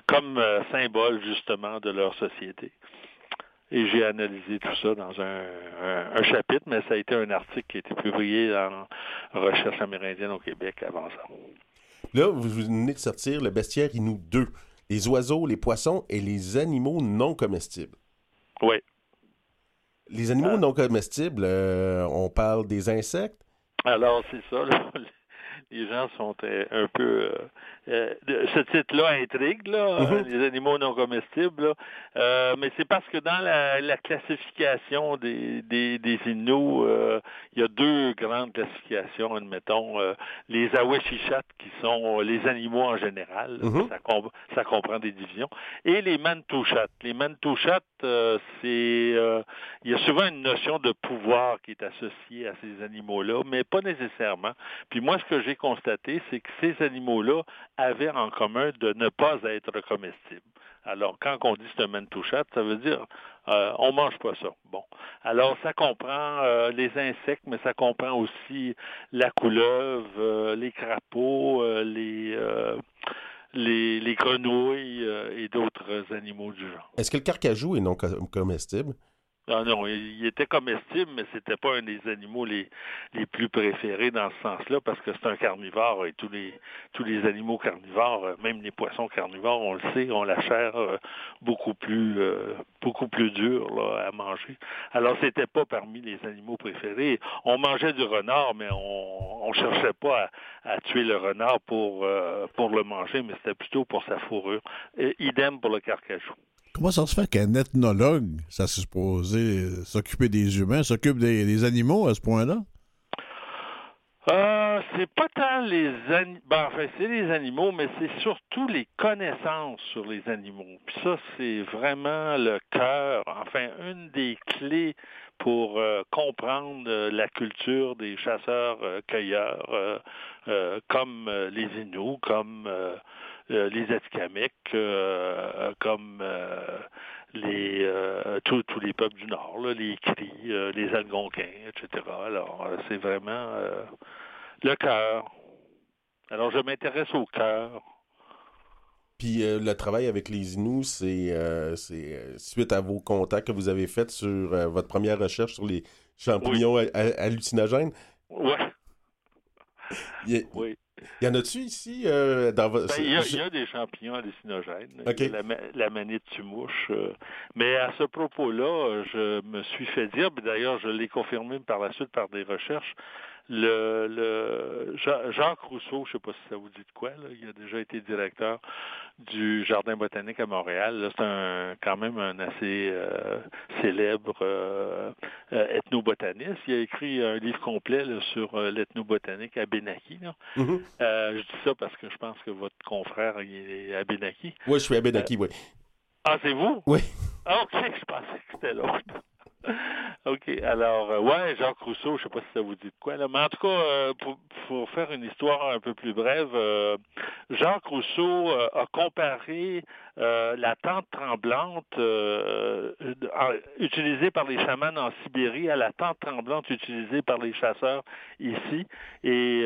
S6: comme symbole justement de leur société. Et j'ai analysé tout ça dans un chapitre, mais ça a été un article qui a été publié dans Recherche amérindienne au Québec avant ça.
S1: Là, vous venez de sortir le bestiaire Inou 2. Les oiseaux, les poissons et les animaux non comestibles.
S6: Oui.
S1: Les animaux
S6: Ah.
S1: non comestibles, euh, on parle des insectes?
S6: Alors, c'est ça. là. Les gens sont euh, un peu... euh, ce titre-là intrigue, là,
S1: Mhm.
S6: euh, les animaux non comestibles. là. Euh, mais c'est parce que dans la, la classification des, des, des Inuits, euh, il y a deux grandes classifications, admettons. euh, les Awashichat, qui sont les animaux en général. là,
S1: Mhm.
S6: ça, com- ça comprend des divisions. Et les Mantouchat. Les Mantouchat, euh, c'est... euh, il y a souvent une notion de pouvoir qui est associée à ces animaux-là, mais pas nécessairement. Puis moi, ce que j'ai constaté, c'est que ces animaux-là avaient en commun de ne pas être comestibles. Alors, quand on dit c'est un mantouchat, ça veut dire euh, on mange pas ça. Bon. Alors, ça comprend euh, les insectes, mais ça comprend aussi la couleuvre, euh, les crapauds, euh, les, les, les grenouilles et d'autres animaux du genre.
S1: Est-ce que le carcajou est non co- comestible?
S6: Ah non, il il était comestible, mais c'était pas un des animaux les, plus préférés dans ce sens-là, parce que c'est un carnivore et tous les tous les animaux carnivores, euh, même les poissons carnivores, on le sait, ont la chair euh, beaucoup plus euh, beaucoup plus dure à manger. Alors c'était pas parmi les animaux préférés. On mangeait du renard, mais on on cherchait pas à, tuer le renard pour pour le manger, mais c'était plutôt pour sa fourrure. Idem pour le carcajou.
S2: Comment ça se fait qu'un ethnologue, ça s'est supposé s'occuper des humains, s'occupe des, animaux à ce point-là?
S6: Euh, c'est pas tant les animaux. Ben, les animaux, mais c'est surtout les connaissances sur les animaux. Puis ça, c'est vraiment le cœur, enfin, une des clés pour euh, comprendre euh, la culture des chasseurs-cueilleurs, comme les Inuits, comme euh, les Atikamekw, euh, comme euh, les euh, tous tous les peuples du Nord, là, les Cris, les Algonquins, etc. Alors, c'est vraiment le cœur. Alors, je m'intéresse au cœur.
S1: Puis euh, le travail avec les Inuits, c'est euh, euh, suite à vos contacts que vous avez faits sur votre première recherche sur les champignons ha- ha- hallucinogènes?
S6: Ouais,
S1: Il y,
S6: oui.
S1: Il y en a-tu ici euh, dans votre...
S6: Ben, il, y a, il y a des champignons hallucinogènes. La, ma- la manite tumouche. euh, mais à ce propos-là, je me suis fait dire, d'ailleurs, je l'ai confirmé par la suite par des recherches, le, le Ja- Jacques Rousseau, je ne sais pas si ça vous dit de quoi, là, il a déjà été directeur du Jardin botanique à Montréal. C'est un, quand même un assez euh, célèbre euh, euh, ethnobotaniste. Il a écrit un livre complet là, sur l'ethnobotanique à Benaki.
S1: Mhm.
S6: Euh, je dis ça parce que je pense que votre confrère il est à Benaki.
S1: Oui, je suis à Benaki, oui.
S6: Ah, c'est vous?
S1: Oui.
S6: Ah, ok, je pensais que c'était l'autre. OK. Alors, euh, ouais, Jacques Rousseau, je sais pas si ça vous dit de quoi, là, mais en tout cas, euh, pour, pour faire une histoire un peu plus brève, euh, Jacques Rousseau euh, a comparé euh, la tente tremblante euh, utilisée par les chamans en Sibérie à la tente tremblante utilisée par les chasseurs ici. Et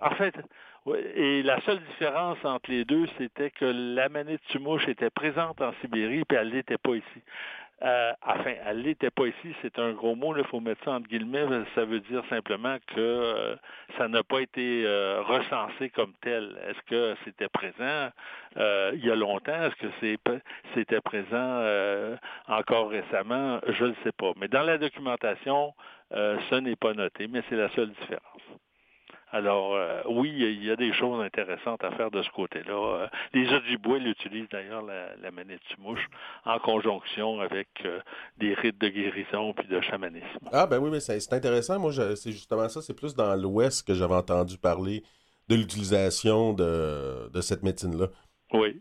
S6: en fait, et la seule différence entre les deux, c'était que la manette mouche était présente en Sibérie, puis elle n'était pas ici. Euh, enfin, elle n'était pas ici, c'est un gros mot, il faut mettre ça entre guillemets, ça veut dire simplement que euh, ça n'a pas été euh, recensé comme tel. Est-ce que c'était présent? Euh, il y a longtemps? Est-ce que c'est c'était présent euh, encore récemment? Je ne sais pas. Mais dans la documentation, ce n'est pas noté, mais c'est la seule différence. Alors, euh, oui, il y a des choses intéressantes à faire de ce côté-là. Euh, les Ojibwe l'utilisent d'ailleurs, la, la manette mouche, en conjonction avec euh, des rites de guérison puis de chamanisme.
S1: Ah, ben oui, mais c'est intéressant. Moi, je- c'est justement ça. C'est plus dans l'Ouest que j'avais entendu parler de l'utilisation de, de cette médecine-là.
S6: Oui.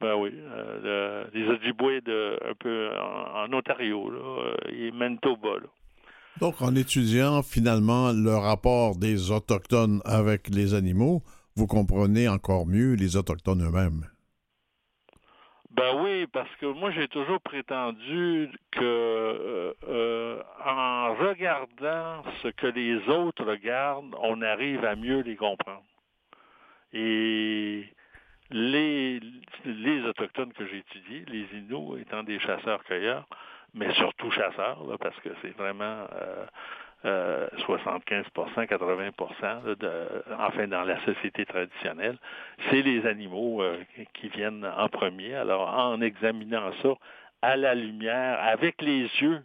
S6: Ben oui. Euh, le- les Ojibwe de, un peu en, en Ontario, là, et Manitoba. Là.
S2: Donc, en étudiant finalement le rapport des Autochtones avec les animaux, vous comprenez encore mieux les Autochtones eux-mêmes.
S6: Ben oui, parce que moi j'ai toujours prétendu que euh, euh, en regardant ce que les autres regardent, on arrive à mieux les comprendre. Et les, les autochtones que j'ai étudiés, les Inuits étant des chasseurs-cueilleurs, mais surtout chasseurs, parce que c'est vraiment euh, euh, 75% 80 là, de, enfin dans la société traditionnelle, c'est les animaux euh, qui viennent en premier. Alors en examinant ça à la lumière, avec les yeux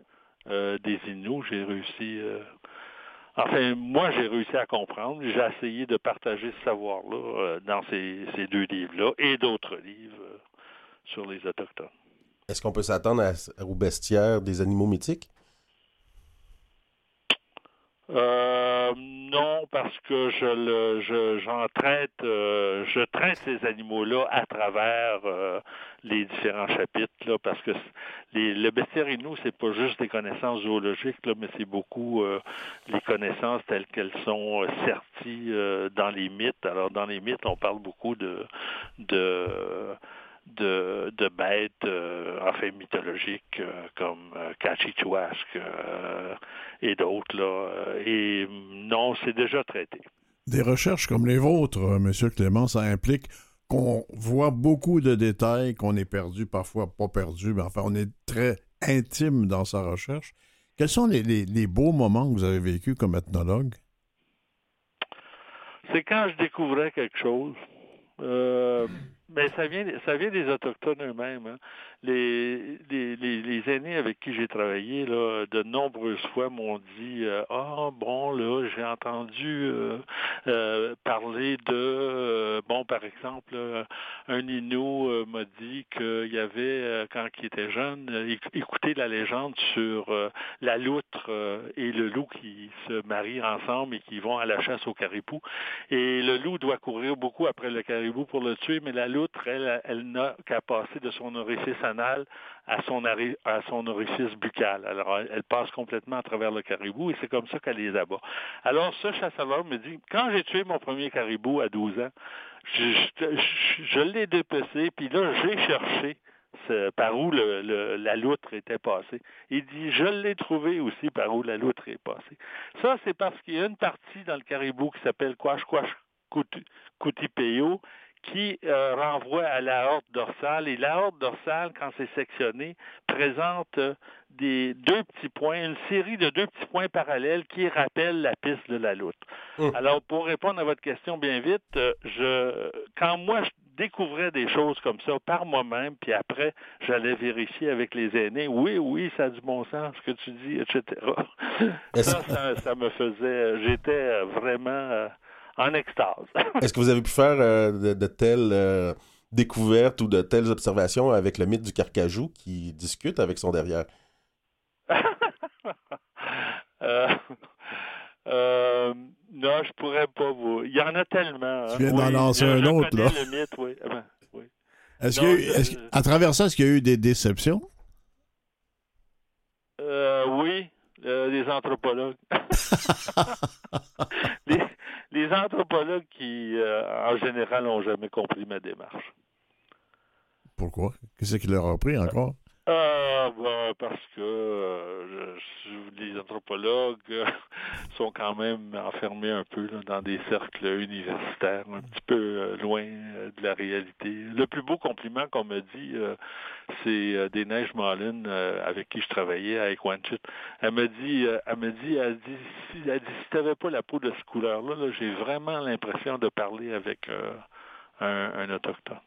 S6: euh, des Inuits, j'ai réussi euh, Enfin, moi, j'ai réussi à comprendre. J'ai essayé de partager ce savoir-là dans ces, deux livres-là et d'autres livres sur les Autochtones.
S1: Est-ce qu'on peut s'attendre à- au bestiaire des animaux mythiques?
S6: Euh, non, parce que je le, je, traite, euh, je traite ces animaux-là à travers euh, les différents chapitres, là, parce que les, le bestiaire inou, c'est pas juste des connaissances zoologiques, là, mais c'est beaucoup euh, les connaissances telles qu'elles sont serties dans les mythes. Alors, dans les mythes, on parle beaucoup de, de de, de bêtes, euh, enfin mythologiques, euh, comme euh, Kachichuask euh, et d'autres. Là. Et non, c'est déjà traité.
S2: Des recherches comme les vôtres, M. Clément, ça implique qu'on voit beaucoup de détails, qu'on est perdu, parfois pas perdu, mais enfin, on est très intime dans sa recherche. Quels sont les, les- les beaux moments que vous avez vécus comme ethnologue?
S6: C'est quand je découvrais quelque chose. Euh, mais ça vient, ça vient des Autochtones eux-mêmes. hein. Les, les, les, les aînés avec qui j'ai travaillé, là, de nombreuses fois m'ont dit euh, Ah, bon, là, j'ai entendu euh, euh, parler de. bon, par exemple, un Inou m'a dit qu'il y avait, quand il était jeune, éc- écouté la légende sur la loutre et le loup qui se marient ensemble et qui vont à la chasse au caribou. Et le loup doit courir beaucoup après le caribou pour le tuer, mais la loutre, elle, elle n'a qu'à passer de son orifice à son, à son orifice buccal. Alors, elle, passe complètement à travers le caribou et c'est comme ça qu'elle les abat. Alors, ce chasseur me dit, quand j'ai tué mon premier caribou à 12 ans, je, l'ai dépecé, puis là, j'ai cherché par où la loutre était passée. Il dit, je l'ai trouvé aussi par où la loutre est passée. Ça, c'est parce qu'il y a une partie dans le caribou qui s'appelle Quash Quash Kutipeo qui euh, renvoie à la horte dorsale. Et la horte dorsale, quand c'est sectionné, présente euh, des deux petits points, une série de deux petits points parallèles qui rappellent la piste de la loutre.
S1: Hum.
S6: Alors, pour répondre à votre question bien vite, euh, je, quand moi je découvrais des choses comme ça par moi-même, puis après, j'allais vérifier avec les aînés, oui, oui, ça a du bon sens, ce que tu dis, etc. Ça, ça, ça me faisait, j'étais vraiment en extase.
S1: Est-ce que vous avez pu faire euh, de, de telles euh, découvertes ou de telles observations avec le mythe du carcajou qui discute avec son derrière?
S6: Euh, euh, non, je pourrais pas vous. Il y en a tellement. hein.
S2: Tu viens d'en
S6: Oui,
S2: lancer un autre, là.
S6: le mythe, oui. Ah ben, oui.
S2: Est-ce
S6: Non,
S2: qu'il y a eu-
S6: je-
S2: est-ce que- à travers ça, est-ce qu'il y a eu des déceptions?
S6: Euh, oui, euh, les anthropologues. les, les anthropologues qui, euh, en général, n'ont jamais compris ma démarche.
S2: Pourquoi? Qu'est-ce qui leur a pris encore?
S6: Ah, ben, parce que euh, les anthropologues euh, sont quand même enfermés un peu dans des cercles universitaires, un petit peu euh, loin de la réalité. Le plus beau compliment qu'on me dit, c'est des Neiges Malin avec qui je travaillais à Equanchit. Elle me dit, elle me dit, elle dit, si, elle dit, si pas la peau de cette couleur-là, là, j'ai vraiment l'impression de parler avec un, un autochtone.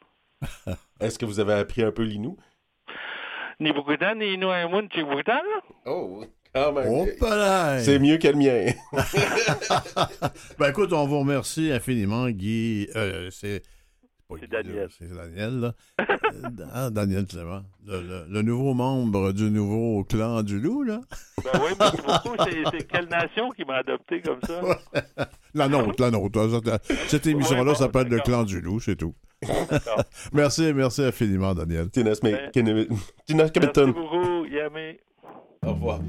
S1: Est-ce que vous avez appris un peu l'inou?
S6: Ni Bokutan, ni Inuaimun, Chibukutan, là?
S1: Oh, quand même.
S2: Oh, palais!
S1: C'est mieux que le mien.
S2: Ben écoute, on vous remercie infiniment, Guy. Euh, c'est
S6: Daniel.
S2: là, C'est Daniel, là. Euh, ah, Daniel Clément. Le, le- le nouveau membre du nouveau clan du loup, là.
S6: Ben oui, merci beaucoup. C'est, c'est quelle nation qui m'a adopté comme ça?
S2: La nôtre, la nôtre. Cette- émission-là
S6: Ouais, bon,
S2: s'appelle le clan du loup, c'est tout. Merci, merci infiniment, Daniel.
S1: Tinas, mais...
S6: Ben,
S1: Tinas
S6: Merci
S1: Capitaine.
S6: beaucoup, Yamé.
S1: Au revoir.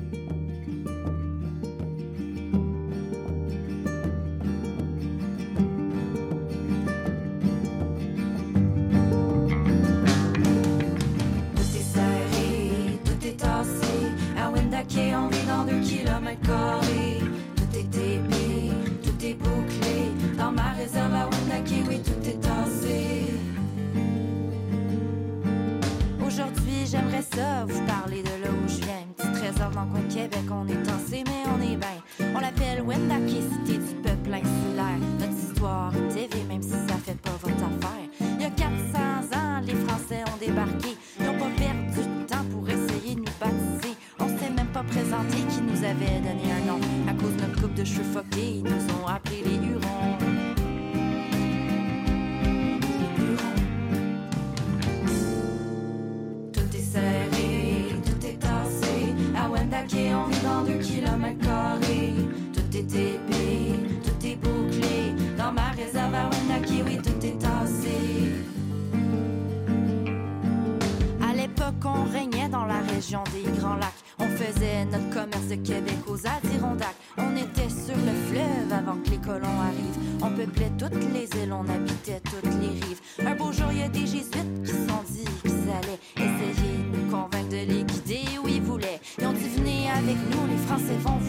S7: J'aimerais ça vous parler de là où je viens. Petit trésor dans le coin de Québec, on est tassé, mais on est bien. On l'appelle Wendake, cité du peuple insulaire. Notre histoire est TV, même si ça fait pas votre affaire. Il y a 400 ans, les Français ont débarqué. Ils n'ont pas perdu de temps pour essayer de nous baptiser. On s'est même pas présenté qui nous avait donné un nom. À cause de notre coupe de cheveux fuckés, ils nous ont appelés les Hurons. On vit dans deux kilomètres carrés. Tout est épais, tout est bouclé. Dans ma réserve à Wendake, oui, tout est tassé. À l'époque, on régnait dans la région des Grands Lacs. On faisait notre commerce de Québec aux Adirondacks. On était sur le fleuve avant que les colons arrivent. On peuplait toutes les îles, on habitait toutes les rives. Un beau jour, il y a des jésuites qui sont dit nous, les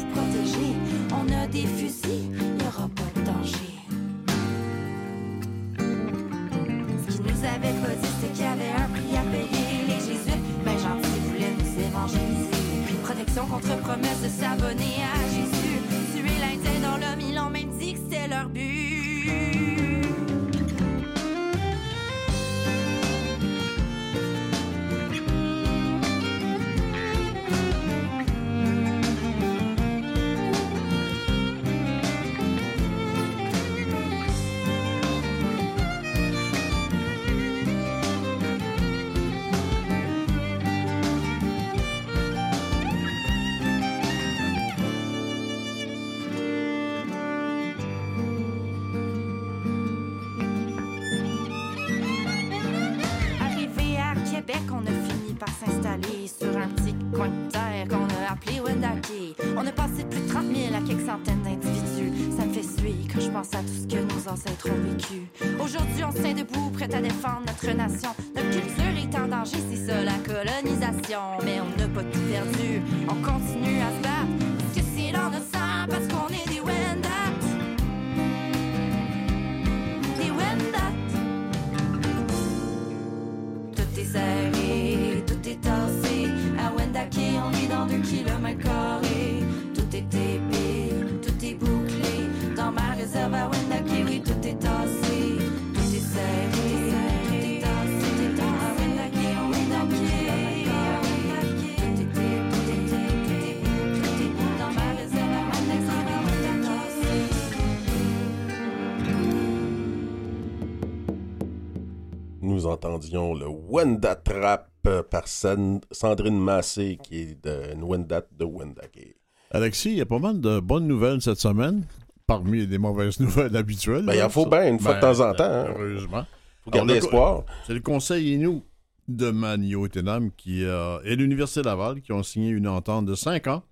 S7: notre nation.
S1: Entendions le Wendat Trap euh, par San- Sandrine Massé, qui est de Wendat de Wendake.
S2: Alexis, il y a pas mal de bonnes nouvelles cette semaine, parmi les mauvaises nouvelles habituelles.
S1: Ben, il en faut bien, une fois de
S2: Ben,
S1: temps en temps. hein.
S2: Heureusement.
S1: Faut garder espoir.
S2: C'est le Conseil Inou de Manio Tenam qui, euh, et l'Université Laval qui ont signé une entente de 5 ans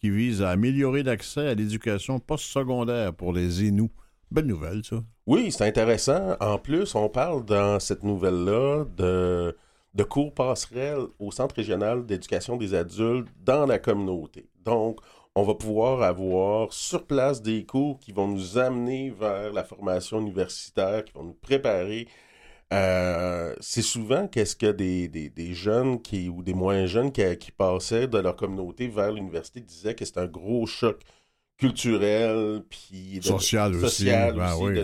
S2: qui vise à améliorer l'accès à l'éducation postsecondaire pour les Inuits. Belle nouvelle, ça.
S1: Oui, c'est intéressant. En plus, on parle dans cette nouvelle-là de, de cours passerelles au Centre régional d'éducation des adultes dans la communauté. Donc, on va pouvoir avoir sur place des cours qui vont nous amener vers la formation universitaire, qui vont nous préparer. Euh, c'est souvent qu'est-ce que des, jeunes qui, ou des moins jeunes qui, qui passaient de leur communauté vers l'université disaient que c'était un gros choc culturel, puis
S2: social aussi, ben oui.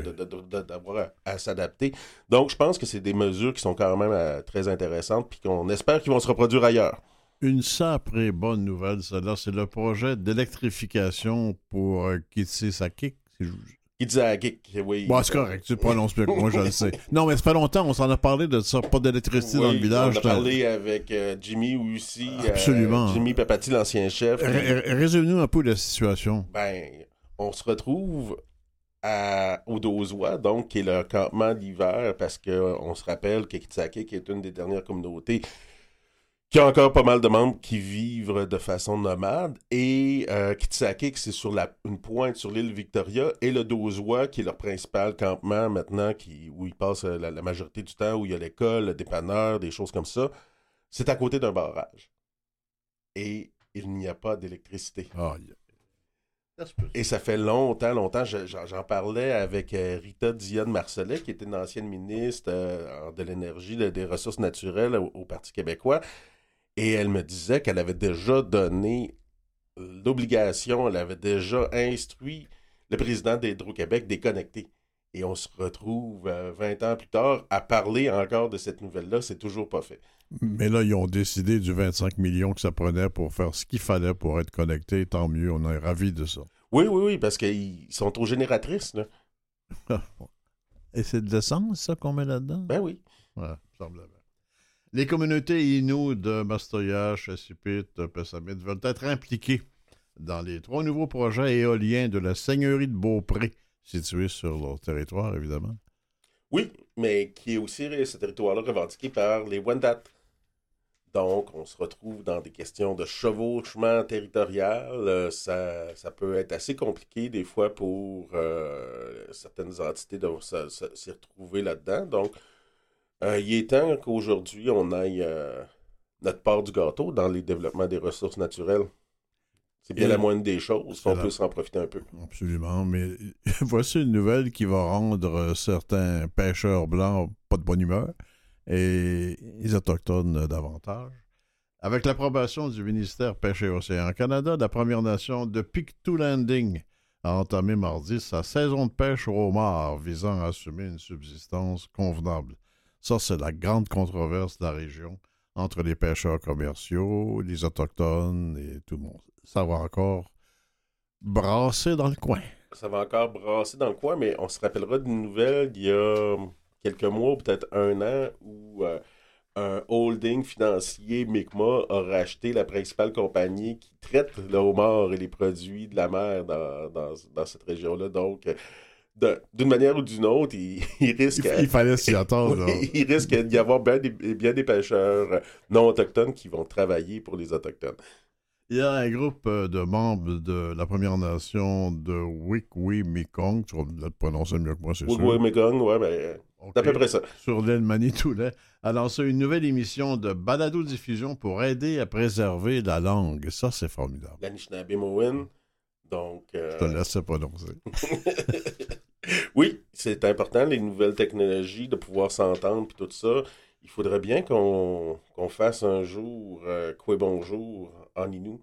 S1: d'avoir à, à s'adapter. Donc, je pense que c'est des mesures qui sont quand même euh, très intéressantes, puis qu'on espère qu'ils vont se reproduire ailleurs.
S2: Une sacrée bonne nouvelle, celle-là, c'est le projet d'électrification pour euh, Kitsisakik. si je-
S1: Itzhakik, oui.
S2: Bon, c'est correct, tu prononces mieux que moi, je le sais. Non, mais ça fait longtemps, on s'en a parlé de ça, pas d'électricité dans le village.
S1: On a parlé avec euh, Jimmy aussi. euh,
S2: Absolument.
S1: Jimmy Papati, l'ancien chef.
S2: Résume-nous un peu la situation.
S1: Ben, on se retrouve à, au Dozois, donc, qui est le campement d'hiver, parce qu'on se rappelle que Kitsake, qui est une des dernières communautés qui a encore pas mal de membres qui vivent de façon nomade, et euh, Kitsake, c'est sur la, une pointe sur l'île Victoria, et le Dozois, qui est leur principal campement maintenant, qui, où ils passent euh, la, la majorité du temps, où il y a l'école, le dépanneur, des choses comme ça, c'est à côté d'un barrage. Et il n'y a pas d'électricité.
S2: Y-
S1: Et ça fait longtemps, longtemps, je- j'en parlais avec euh, Rita Dionne Marcelet, qui était une ancienne ministre euh, de l'énergie, de- des ressources naturelles au Parti québécois. Et elle me disait qu'elle avait déjà donné l'obligation, elle avait déjà instruit le président d'Hydro-Québec déconnecté. Et on se retrouve euh, 20 ans plus tard à parler encore de cette nouvelle-là. C'est toujours pas fait.
S2: Mais là, ils ont décidé du 25 millions que ça prenait pour faire ce qu'il fallait pour être connecté. Tant mieux, on est ravis de ça.
S1: Oui, oui, oui, parce qu'ils sont aux génératrices. Là.
S2: Et c'est de l'essence, ça, qu'on met là-dedans?
S1: Ben oui.
S2: Ouais, semblablement. Les communautés Inuits de Mastoyage, Assipit, Pessamit veulent être impliquées dans les trois nouveaux projets éoliens de la Seigneurie de Beaupré, situés sur leur territoire, évidemment.
S1: Oui, mais qui est aussi ce territoire-là revendiqué par les Wendat. Donc, on se retrouve dans des questions de chevauchement territorial. Euh, ça, ça peut être assez compliqué des fois pour euh, certaines entités de s'y retrouver là-dedans. Donc, euh, il est temps qu'aujourd'hui, on aille euh, notre part du gâteau dans les développements des ressources naturelles. C'est bien
S2: Et-
S1: la moindre des choses.
S2: C'est
S1: On
S2: la-
S1: peut s'en profiter un peu.
S2: Absolument, mais voici une nouvelle qui va rendre euh, certains pêcheurs blancs pas de bonne humeur et les Autochtones davantage. Avec l'approbation du ministère Pêche et Océan Canada, la Première Nation de Pictou Landing a entamé mardi sa saison de pêche au homard visant à assumer une subsistance convenable. Ça, c'est la grande controverse de la région entre les pêcheurs commerciaux, les Autochtones et tout le monde. Ça va encore brasser dans le coin.
S1: ça va encore brasser dans le coin, mais on se rappellera d'une nouvelle il y a quelques mois, peut-être un an, où euh, un holding financier, Mi'kmaq, a racheté la principale compagnie qui traite le homard et les produits de la mer dans, dans- cette région-là. Donc, d'une manière ou d'une autre, il, il risque...
S2: Il, il fallait s'y attendre.
S1: Oui, il risque d'y avoir bien des, bien des pêcheurs non autochtones qui vont travailler pour les autochtones.
S2: Il y a un groupe euh, de membres de la Première Nation de Wikwi Mekong, tu vas le prononcer mieux que moi, c'est sûr.
S1: oui, Mekong, ouais, mais
S2: Ok.
S1: c'est à peu près ça.
S2: Sur l'île Manitoulet, a lancé une nouvelle émission de balado-diffusion pour aider à préserver la langue. Ça, c'est formidable.
S1: L'Anishinaabe Donc, euh,
S2: Je te laisse prononcer.
S1: oui, c'est important, les nouvelles technologies, de pouvoir s'entendre puis tout ça. Il faudrait bien qu'on fasse un jour euh, Quoi bonjour en Inou,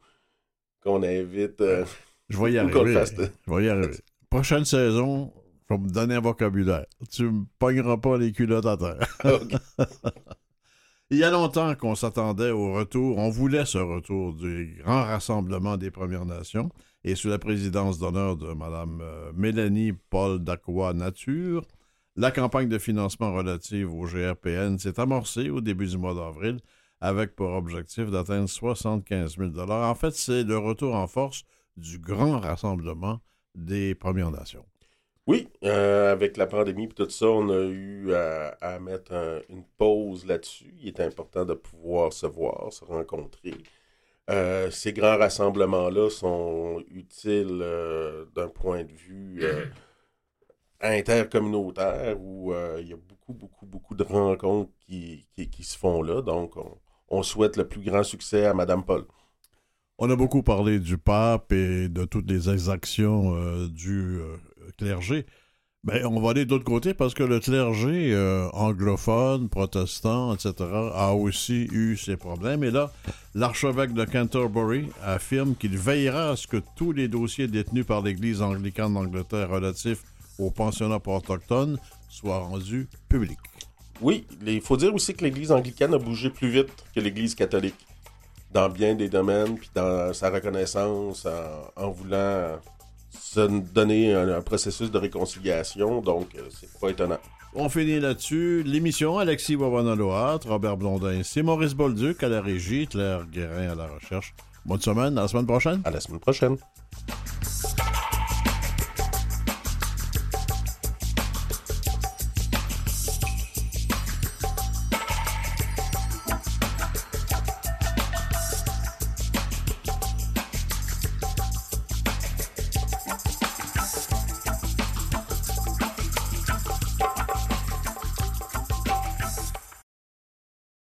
S1: qu'on invite. euh,
S2: Je vais y arriver.
S1: fasse.
S2: Je vais y arriver. Prochaine saison, je vais me donner un vocabulaire. Tu me pogneras pas les culottes à terre. Il y a longtemps qu'on s'attendait au retour, on voulait ce retour du grand rassemblement des Premières Nations et sous la présidence d'honneur de Mme euh, Mélanie Paul Dacroix Nature, la campagne de financement relative au GRPN s'est amorcée au début du mois d'avril avec pour objectif d'atteindre 75 000 En fait, c'est le retour en force du grand rassemblement des Premières Nations.
S1: Oui, euh, avec la pandémie et tout ça, on a eu à, mettre un- une pause là-dessus. Il est important de pouvoir se voir, se rencontrer. Euh, ces grands rassemblements-là sont utiles euh, d'un point de vue euh, intercommunautaire où il y a beaucoup, beaucoup, beaucoup de rencontres qui, qui- se font là. Donc, on, on souhaite le plus grand succès à Madame Paul.
S2: On a beaucoup parlé du pape et de toutes les exactions du clergé. Ben, on va aller de l'autre côté parce que le clergé euh, anglophone, protestant, etc., a aussi eu ses problèmes. Et là, l'archevêque de Canterbury affirme qu'il veillera à ce que tous les dossiers détenus par l'Église anglicane d'Angleterre relatifs aux pensionnats autochtones soient rendus publics.
S1: Oui, il faut dire aussi que l'Église anglicane a bougé plus vite que l'Église catholique dans bien des domaines, puis dans sa reconnaissance, en voulant se donner un, un processus de réconciliation. Donc, euh, c'est pas étonnant.
S2: On finit là-dessus. L'émission, Alexis Wawanaloat, Robert Blondin, c'est Maurice Bolduc à la régie, Claire Guérin à la recherche. Bonne semaine, à la semaine prochaine.
S1: À la semaine prochaine.